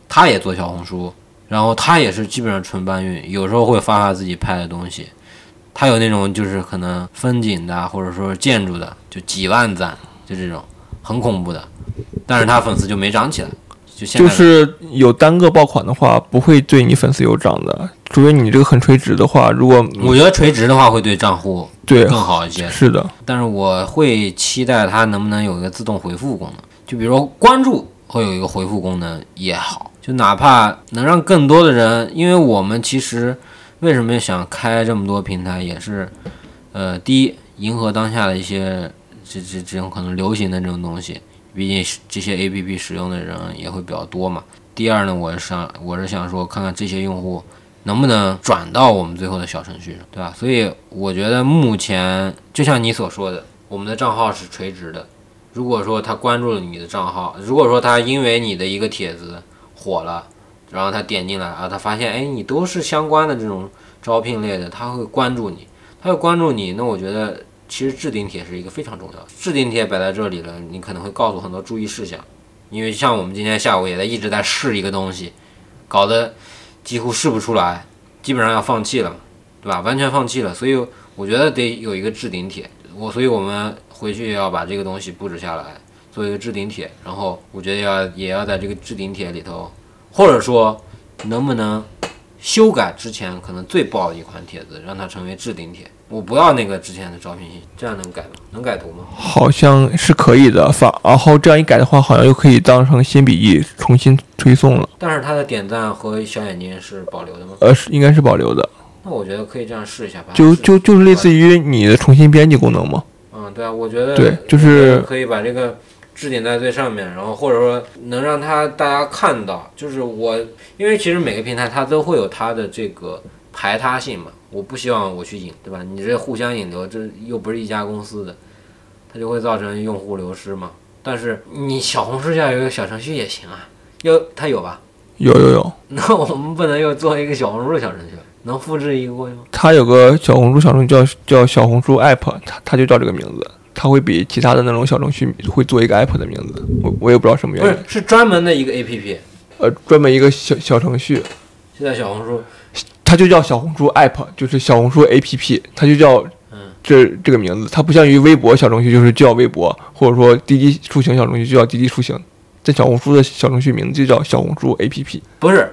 他也做小红书，然后他也是基本上纯搬运，有时候会发发自己拍的东西，他有那种就是可能风景的或者说建筑的，就几万赞，就这种很恐怖的，但是他粉丝就没涨起来，就就是有单个爆款的话，不会对你粉丝有涨的，除非你这个很垂直的话。如果我觉得垂直的话会对账户对更好一些，是的，但是我会期待它能不能有一个自动回复功能，就比如说关注会有一个回复功能也好，就哪怕能让更多的人，因为我们其实为什么想开这么多平台，也是，呃，第一迎合当下的一些这这这种可能流行的这种东西，毕竟这些 A P P 使用的人也会比较多嘛。第二呢，我是想我是想说，看看这些用户能不能转到我们最后的小程序上，对吧？所以我觉得目前就像你所说的，我们的账号是垂直的。如果说他关注了你的账号，如果说他因为你的一个帖子火了，然后他点进来啊，他发现哎你都是相关的这种招聘类的，他会关注你，他会关注你，那我觉得其实置顶帖是一个非常重要。置顶帖摆在这里了，你可能会告诉很多注意事项，因为像我们今天下午也在一直在试一个东西，搞得几乎试不出来，基本上要放弃了，对吧？完全放弃了，所以我觉得得有一个置顶帖。我所以我们回去要把这个东西布置下来，做一个置顶帖，然后我觉得要也要在这个置顶帖里头，或者说能不能修改之前可能最爆的一款帖子，让它成为置顶帖。我不要那个之前的招聘信息，这样能改吗？能改图吗？好像是可以的，反然后这样一改的话，好像又可以当成新笔记重新推送了。但是它的点赞和小眼睛是保留的吗？呃，是应该是保留的，那我觉得可以这样试一下吧。就就就是类似于你的重新编辑功能吗。嗯，对啊，我觉得对就是可以把这个置顶在最上面，然后或者说能让它大家看到，就是我，因为其实每个平台它都会有它的这个排他性嘛，我不希望我去引，对吧？你这互相引流，这又不是一家公司的，它就会造成用户流失嘛。但是你小红书下有一个小程序也行啊，要它有吧？有有有，那我们不能又做一个小红书的小程序，能复制一个过去吗？它有个小红书小程序叫叫小红书 app，它它就叫这个名字，它会比其他的那种小程序会做一个 app 的名字，我我也不知道什么原因不是，，是专门的一个 APP，呃，专门一个小小程序，就在小红书。它就叫小红书 app，就是小红书 app，它就叫嗯。这这个名字，它不像于微博小程序就是叫微博，或者说滴滴出行小程序就叫滴滴出行，在小红书的小程序名字就叫小红书 app。不是，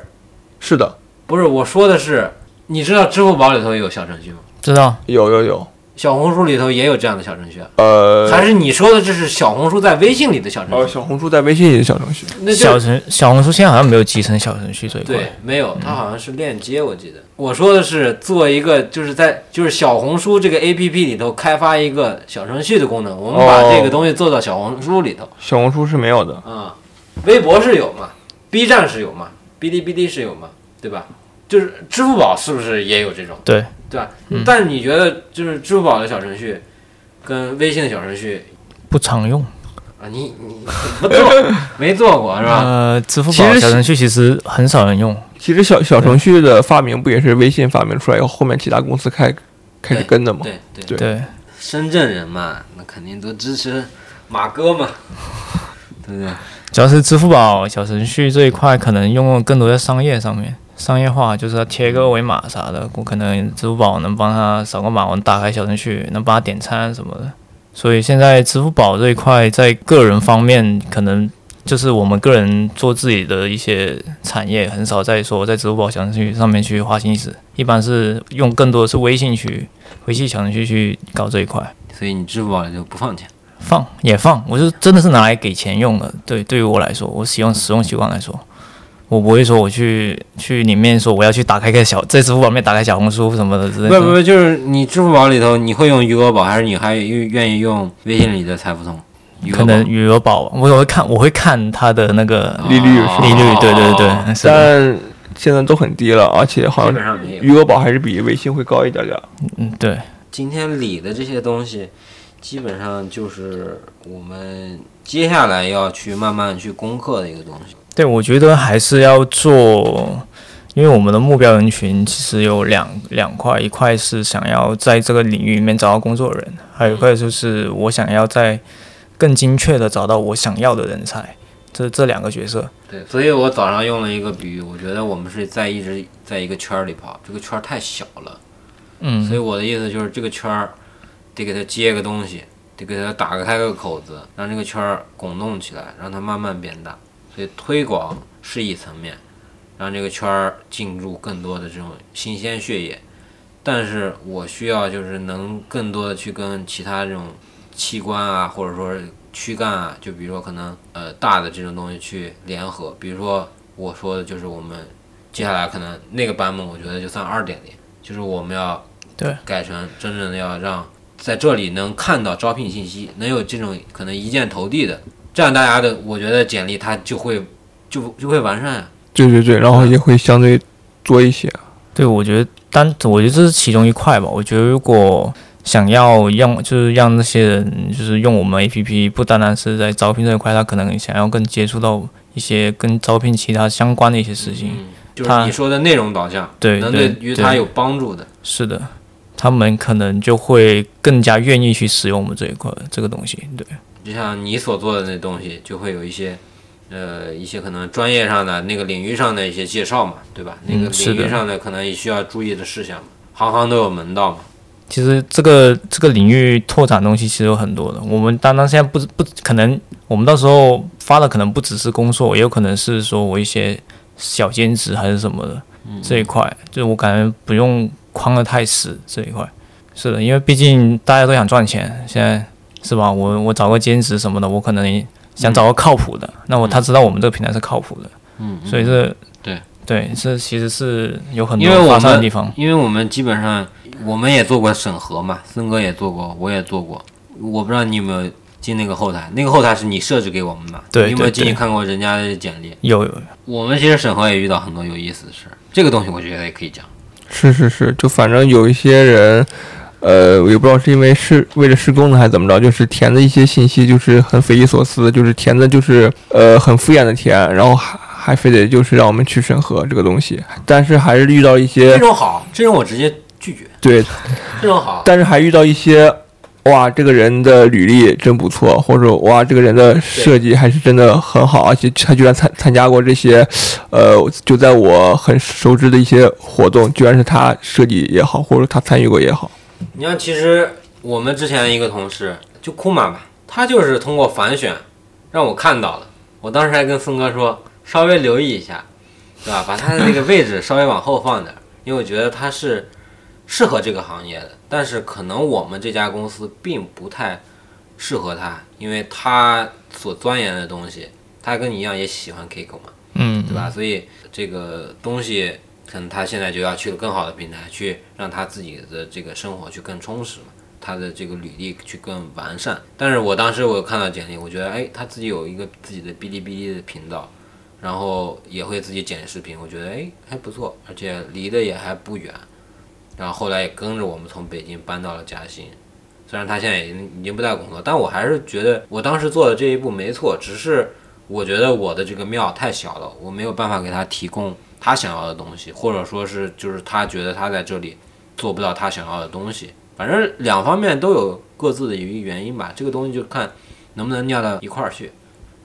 是的，不是，我说的是，你知道支付宝里头有小程序吗？知道。有有有，小红书里头也有这样的小程序啊？呃，还是你说的这是小红书在微信里的小程哦，序？小红书在微信里的小程序，那小程小红书现在好像没有集成小程序这一块。对，没有，它好像是链接，我记得。我说的是做一个，就是在就是小红书这个 A P P 里头开发一个小程序的功能，我们把哦这个东西做到小红书里头小红书是没有的。啊。微博是有嘛，B 站是有嘛，哔哩哔哩是有嘛，对吧？就是支付宝是不是也有这种？对对吧？嗯但你觉得就是支付宝的小程序跟微信的小程序不常用。啊，你你不做没做过是吧？呃，支付宝小程序其实很少人用。其实小小程序的发明不也是微信发明出来以后，后面其他公司开开始跟的吗？对对对对，深圳人嘛，那肯定都支持马哥嘛，对不对？主要是支付宝小程序这一块，可能用更多在商业上面，商业化就是要贴个二维码啥的，我可能支付宝能帮他扫个码，我打开小程序，能帮他点餐什么的。所以现在支付宝这一块在个人方面，可能就是我们个人做自己的一些产业，很少在说在支付宝小程序上面去花心思，一般是用更多的是微信去微信小程序去搞这一块。所以你支付宝就不放钱。放也放，我就真的是拿来给钱用的。对，对于我来说，我使用使用习惯来说，我不会说我去去里面说我要去打开个小在支付宝里面打开小红书什么的之类的。不不不，就是你支付宝里头你会用余额宝，还是你还愿愿意用微信里的财付通？可能余额宝，我会看我会看它的那个利率利率，对对对，但现在都很低了，而且好像。余额宝还是比微信会高一点点。嗯对，今天理的这些东西，基本上就是我们接下来要去慢慢去攻克的一个东西。对，我觉得还是要做，因为我们的目标人群其实有两两块，一块是想要在这个领域里面找到工作人，还有一块就是我想要在更精确的找到我想要的人才，这这两个角色。对，所以我早上用了一个比喻，我觉得我们是在一直在一个圈儿里跑，这个圈儿太小了。嗯，所以我的意思就是，这个圈儿得给它接个东西，得给它打开个口子，让这个圈儿滚动起来，让它慢慢变大。所以推广是一层面，让这个圈儿进入更多的这种新鲜血液。但是我需要就是能更多的去跟其他这种器官啊，或者说是躯干啊，就比如说可能呃大的这种东西去联合。比如说我说的就是我们接下来可能那个版本，我觉得就算二点零，就是我们要对改成真正的要让在这里能看到招聘信息，能有这种可能一键投递的，这样大家的我觉得简历它就会就就会完善啊。对对对，然后也会相对多一些。对，我觉得单，我觉得这是其中一块吧。我觉得如果想要让，就是让那些人就是用我们 APP，不单单是在招聘这一块，他可能想要更接触到一些跟招聘其他相关的一些事情。嗯，就是你说的内容导向，对能对对于他有帮助的。是的，他们可能就会更加愿意去使用我们这一块这个东西。对，就像你所做的那东西，就会有一些，呃，一些可能专业上的那个领域上的一些介绍嘛，对吧？那个领域上的可能也需要注意的事项嘛，行行都有门道嘛。其实这个这个领域拓展东西其实有很多的。我们单单现在不不可能，我们到时候发的可能不只是工作，也有可能是说我一些小兼职还是什么的、这一块，就我感觉不用框得太死这一块。是的，因为毕竟大家都想赚钱，现在是吧？我我找个兼职什么的，我可能想找个靠谱的，那我他知道我们这个平台是靠谱的，嗯，所以这对对，这其实是有很多发散的地方。因为我们基本上我们也做过审核嘛，森哥也做过，我也做过。我不知道你有没有进那个后台，那个后台是你设置给我们的，对你有没有进去看过人家的简历？有有我们其实审核也遇到很多有意思的事儿，这个东西我觉得也可以讲。是是是，就反正有一些人，呃，我也不知道是因为是为了施工呢还是怎么着，就是填的一些信息就是很匪夷所思，就是填的就是呃很敷衍的填，然后还还非得就是让我们去审核这个东西，但是还是遇到一些这种好，这种我直接拒绝，对，这种好。但是还遇到一些。哇，这个人的履历真不错，或者哇，这个人的设计还是真的很好，而且他居然参参加过这些，呃，就在我很熟知的一些活动，居然是他设计也好，或者他参与过也好。你像其实我们之前一个同事就库玛吧，他就是通过反选让我看到了，我当时还跟森哥说稍微留意一下，对吧？把他的那个位置稍微往后放点儿，因为我觉得他是适合这个行业的，但是可能我们这家公司并不太适合他，因为他所钻研的东西，他跟你一样也喜欢 Kiko 嘛，嗯，对吧？所以这个东西，可能他现在就要去更好的平台，去让他自己的这个生活去更充实嘛，他的这个履历去更完善。但是我当时我看到简历，我觉得哎，他自己有一个自己的哔哩哔哩的频道，然后也会自己剪视频，我觉得哎还不错，而且离得也还不远。然后后来也跟着我们从北京搬到了嘉兴，虽然他现在已经已经不在工作，但我还是觉得我当时做的这一步没错，只是我觉得我的这个庙太小了，我没有办法给他提供他想要的东西，或者说是就是他觉得他在这里做不到他想要的东西，反正两方面都有各自的一个原因吧。这个东西就看能不能尿到一块儿去，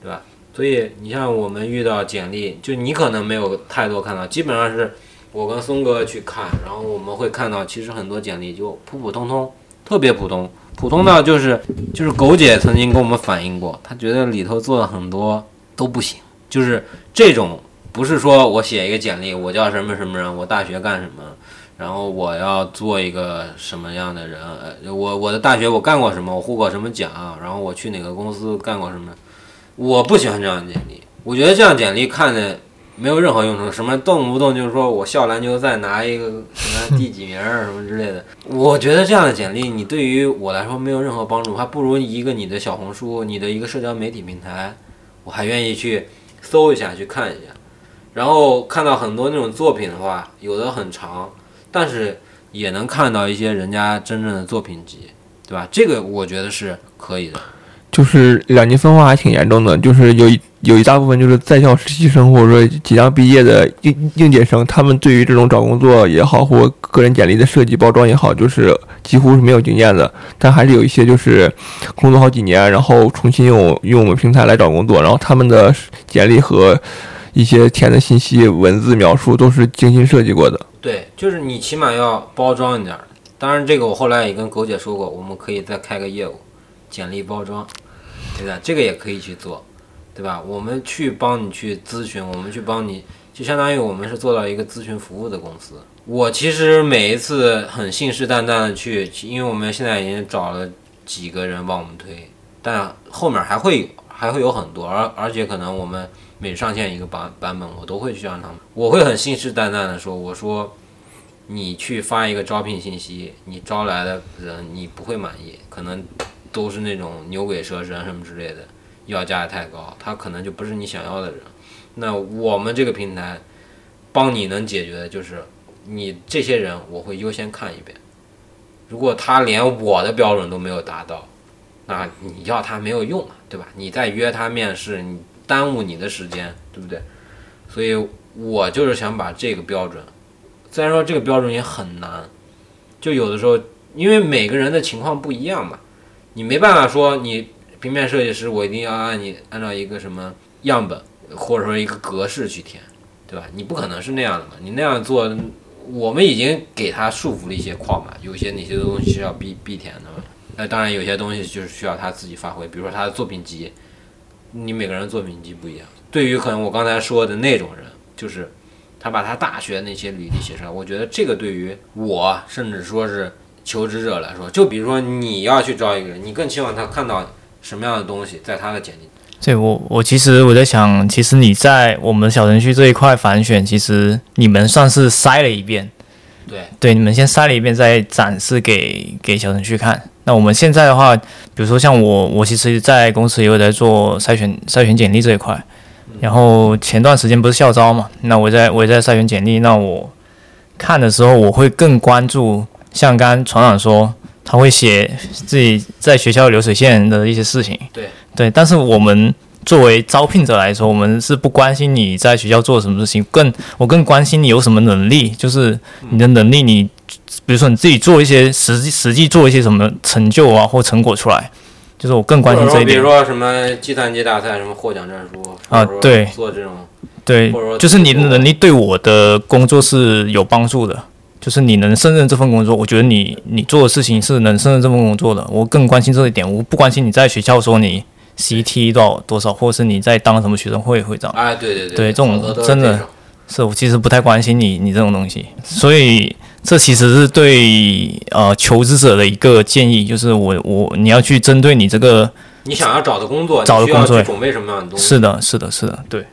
对吧？所以你像我们遇到简历，就你可能没有太多看到，基本上是我跟松哥去看，然后我们会看到其实很多简历就普普通通，特别普通，普通到就是就是狗姐曾经跟我们反映过，她觉得里头做的很多都不行，就是这种不是说我写一个简历，我叫什么什么人，我大学干什么，然后我要做一个什么样的人，我我的大学我干过什么，我获过什么奖，然后我去哪个公司干过什么，我不喜欢这样的简历，我觉得这样简历看的没有任何用处，什么动不动就是说我校篮球赛拿一个什么第几名什么之类的，我觉得这样的简历你对于我来说没有任何帮助，还不如一个你的小红书，你的一个社交媒体平台，我还愿意去搜一下去看一下，然后看到很多那种作品的话，有的很长，但是也能看到一些人家真正的作品集，对吧？这个我觉得是可以的。就是两极分化还挺严重的，就是有一有一大部分就是在校实习生或者说即将毕业的应应届生，他们对于这种找工作也好，或个人简历的设计包装也好，就是几乎是没有经验的。但还是有一些就是工作好几年，然后重新用用我们平台来找工作，然后他们的简历和一些填的信息、文字描述都是精心设计过的。对，就是你起码要包装一点。当然，这个我后来也跟狗姐说过，我们可以再开个业务，简历包装，对吧？这个也可以去做，对吧？我们去帮你去咨询，我们去帮你，就相当于我们是做到一个咨询服务的公司。我其实每一次很信誓旦旦的去，因为我们现在已经找了几个人帮我们推，但后面还会有还会有很多，而而且可能我们每上线一个版版本，我都会去让他们，我会很信誓旦旦的说，我说。你去发一个招聘信息，你招来的人你不会满意，可能都是那种牛鬼蛇神什么之类的，要价也太高，他可能就不是你想要的人。那我们这个平台帮你能解决的就是，你这些人我会优先看一遍，如果他连我的标准都没有达到，那你要他没有用啊，对吧？你再约他面试，你耽误你的时间，对不对？所以我就是想把这个标准。虽然说这个标准也很难，就有的时候，因为每个人的情况不一样嘛，你没办法说你平面设计师，我一定要按你按照一个什么样本或者说一个格式去填，对吧？你不可能是那样的嘛，你那样做，我们已经给他束缚了一些框嘛，有些哪些东西是要必必填的嘛。那当然有些东西就是需要他自己发挥，比如说他的作品集，你每个人作品集不一样。对于可能我刚才说的那种人，就是他把他大学那些履历写出来，我觉得这个对于我甚至说是求职者来说，就比如说你要去招一个人，你更希望他看到什么样的东西在他的简历。对我，我其实我在想，其实你在我们小程序这一块反选，其实你们算是筛了一遍，对，对，你们先筛了一遍，再展示给给小程序看。那我们现在的话，比如说像我，我其实，在公司也有在做筛选筛选简历这一块。然后前段时间不是校招嘛，那我在我也在筛选简历。那我看的时候，我会更关注，像刚刚船长说，他会写自己在学校流水线的一些事情。对对，但是我们作为招聘者来说，我们是不关心你在学校做什么事情，更我更关心你有什么能力，就是你的能力，你比如说你自己做一些实际实际做一些什么成就啊或成果出来。就是我更关心这一点，比如说什么计算机大赛，什么获奖证书啊，对，做这种，对，就是你的能力对我的工作是有帮助的，就是你能胜任这份工作，我觉得你你做的事情是能胜任这份工作的，我更关心这一点，我不关心你在学校说你 CT 多少多少，或者是你在当什么学生会会长，哎，对对对，这种真的是我其实不太关心你你这种东西，所以。这其实是对呃求职者的一个建议，就是我我你要去针对你这个你想要找的工作，找的工作准备什么样的东西？是的，是的，是的，对。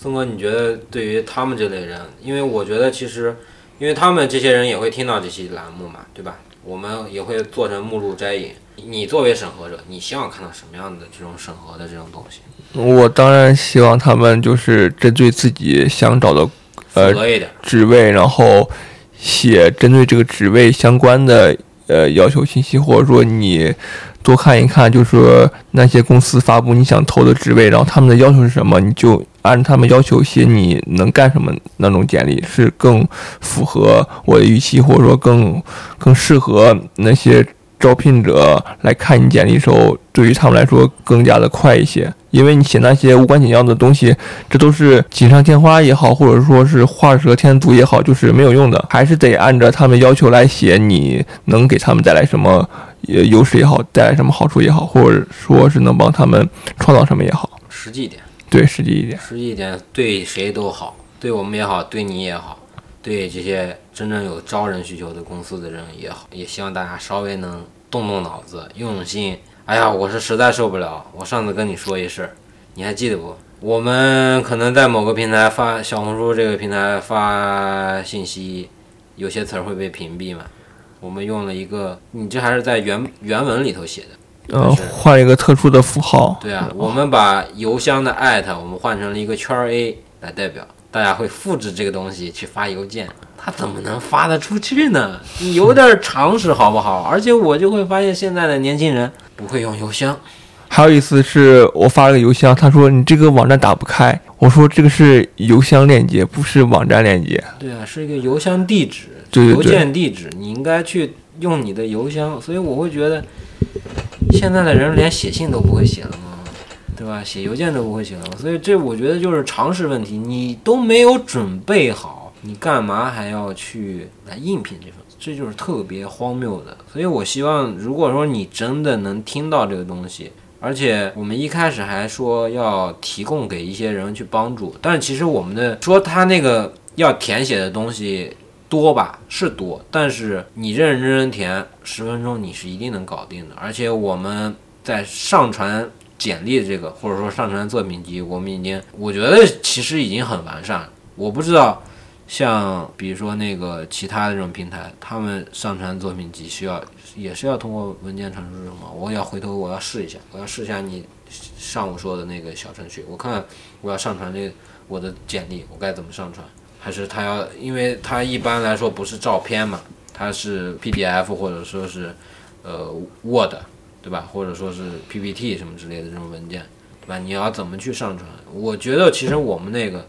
宋哥，你觉得对于他们这类人，因为我觉得其实，因为他们这些人也会听到这期栏目嘛，对吧？我们也会做成目录摘引。你作为审核者，你希望看到什么样的这种审核的这种东西？我当然希望他们就是针对自己想找的呃职位，然后。写针对这个职位相关的呃要求信息，或者说你多看一看，就是说那些公司发布你想投的职位，然后他们的要求是什么，你就按他们要求写你能干什么那种简历，是更符合我的预期，或者说更更适合那些。招聘者来看你简历的时候，对于他们来说更加的快一些，因为你写那些无关紧要的东西，这都是锦上添花也好，或者说是画蛇添足也好，就是没有用的，还是得按照他们要求来写，你能给他们带来什么优势也好，带来什么好处也好，或者说是能帮他们创造什么也好，实际一点，对，实际一点，实际一点，对谁都好，对我们也好，对你也好，对这些真正有招人需求的公司的人也好，也希望大家稍微能。动动脑子，用用心。哎呀，我是实在受不了。我上次跟你说一事儿，你还记得不？我们可能在某个平台发小红书这个平台发信息，有些词儿会被屏蔽嘛？我们用了一个，你这还是在原原文里头写的，呃，换一个特殊的符号。对啊，我们把邮箱的艾特我们换成了一个圈 A 来代表，大家会复制这个东西去发邮件。他怎么能发得出去呢？你有点常识好不好？而且我就会发现现在的年轻人不会用邮箱。还有一次是我发了个邮箱，他说你这个网站打不开。我说这个是邮箱链接，不是网站链接。对啊，是一个邮箱地址，邮件地址，你应该去用你的邮箱。所以我会觉得，现在的人连写信都不会写了吗？对吧？写邮件都不会写了，所以这我觉得就是常识问题，你都没有准备好。你干嘛还要去来应聘这份？这就是特别荒谬的。所以我希望，如果说你真的能听到这个东西，而且我们一开始还说要提供给一些人去帮助，但其实我们的说他那个要填写的东西多吧，是多，但是你认认真真填十分钟，你是一定能搞定的。而且我们在上传简历这个，或者说上传作品集，我们已经，我觉得其实已经很完善。我不知道。像比如说那个其他的这种平台，他们上传作品集需要也是要通过文件传输什么？我要回头我要试一下，我要试一下你上午说的那个小程序，我看我要上传这我的简历，我该怎么上传？还是他要，因为他一般来说不是照片嘛，它是 PDF 或者说是呃 Word 对吧？或者说是 PPT 什么之类的这种文件对吧？你要怎么去上传？我觉得其实我们那个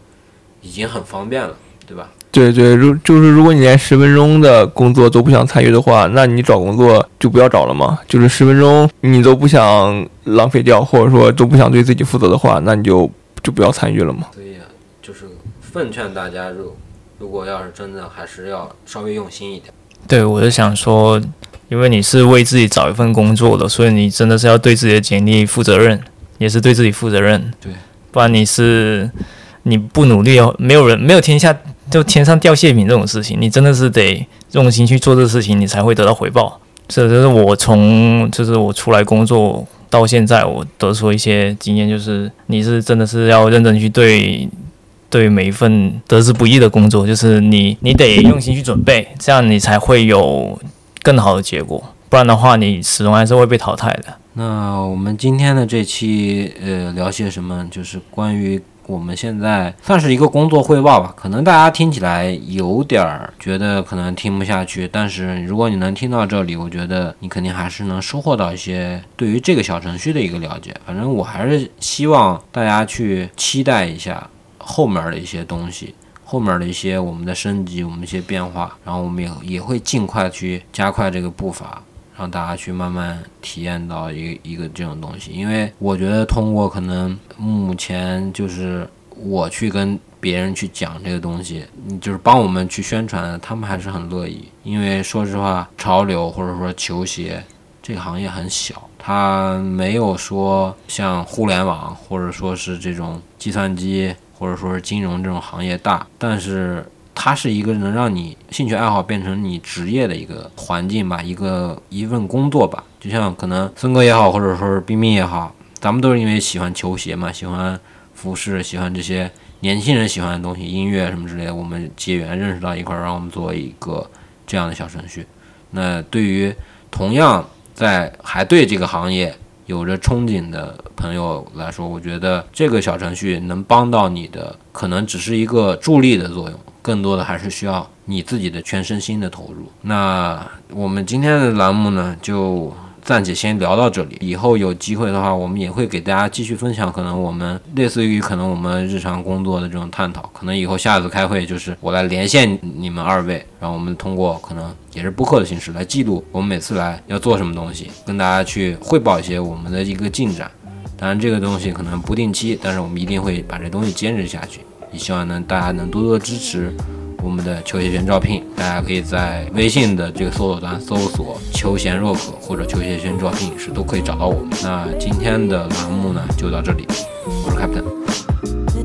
已经很方便了。对吧？对对，如就是如果你连十分钟的工作都不想参与的话，那你找工作就不要找了嘛。就是十分钟你都不想浪费掉，或者说都不想对自己负责的话，那你就就不要参与了嘛。所以啊，就是奉劝大家，如如果要是真的，还是要稍微用心一点。对，我就想说，因为你是为自己找一份工作的，所以你真的是要对自己的简历负责任，也是对自己负责任。对，不然你是你不努力哦，没有人没有天下就天上掉馅饼这种事情，你真的是得用心去做这个事情，你才会得到回报。这就是我从就是我出来工作到现在，我得出一些经验，就是你是真的是要认真去对。对每一份得之不易的工作，就是你你得用心去准备，这样你才会有更好的结果。不然的话，你始终还是会被淘汰的。那我们今天的这期呃聊些什么？就是关于我们现在算是一个工作汇报吧。可能大家听起来有点儿觉得可能听不下去，但是如果你能听到这里，我觉得你肯定还是能收获到一些对于这个小程序的一个了解。反正我还是希望大家去期待一下。后面的一些东西，后面的一些我们的升级，我们一些变化，然后我们也也会尽快去加快这个步伐，让大家去慢慢体验到一一个这种东西。因为我觉得通过可能目前就是我去跟别人去讲这个东西，就是帮我们去宣传，他们还是很乐意。因为说实话，潮流或者说球鞋这个行业很小，它没有说像互联网或者说是这种计算机。或者说是金融这种行业大，但是它是一个能让你兴趣爱好变成你职业的一个环境吧，一个一份工作吧。就像可能森哥也好，或者说是冰冰也好，咱们都是因为喜欢球鞋嘛，喜欢服饰，喜欢这些年轻人喜欢的东西，音乐什么之类的，我们结缘认识到一块儿，让我们做一个这样的小程序。那对于同样在还对这个行业。有着憧憬的朋友来说，我觉得这个小程序能帮到你的，可能只是一个助力的作用，更多的还是需要你自己的全身心的投入。那我们今天的栏目呢，就。暂且先聊到这里，以后有机会的话，我们也会给大家继续分享。可能我们类似于可能我们日常工作的这种探讨，可能以后下次开会就是我来连线你们二位，然后我们通过可能也是播客的形式来记录我们每次来要做什么东西，跟大家去汇报一些我们的一个进展。当然这个东西可能不定期，但是我们一定会把这东西坚持下去。也希望能大家能多多支持。我们的球鞋圈招聘，大家可以在微信的这个搜索端搜索“球鞋若可”或者“球鞋圈招聘”是都可以找到我们。那今天的栏目呢就到这里，我是 Captain。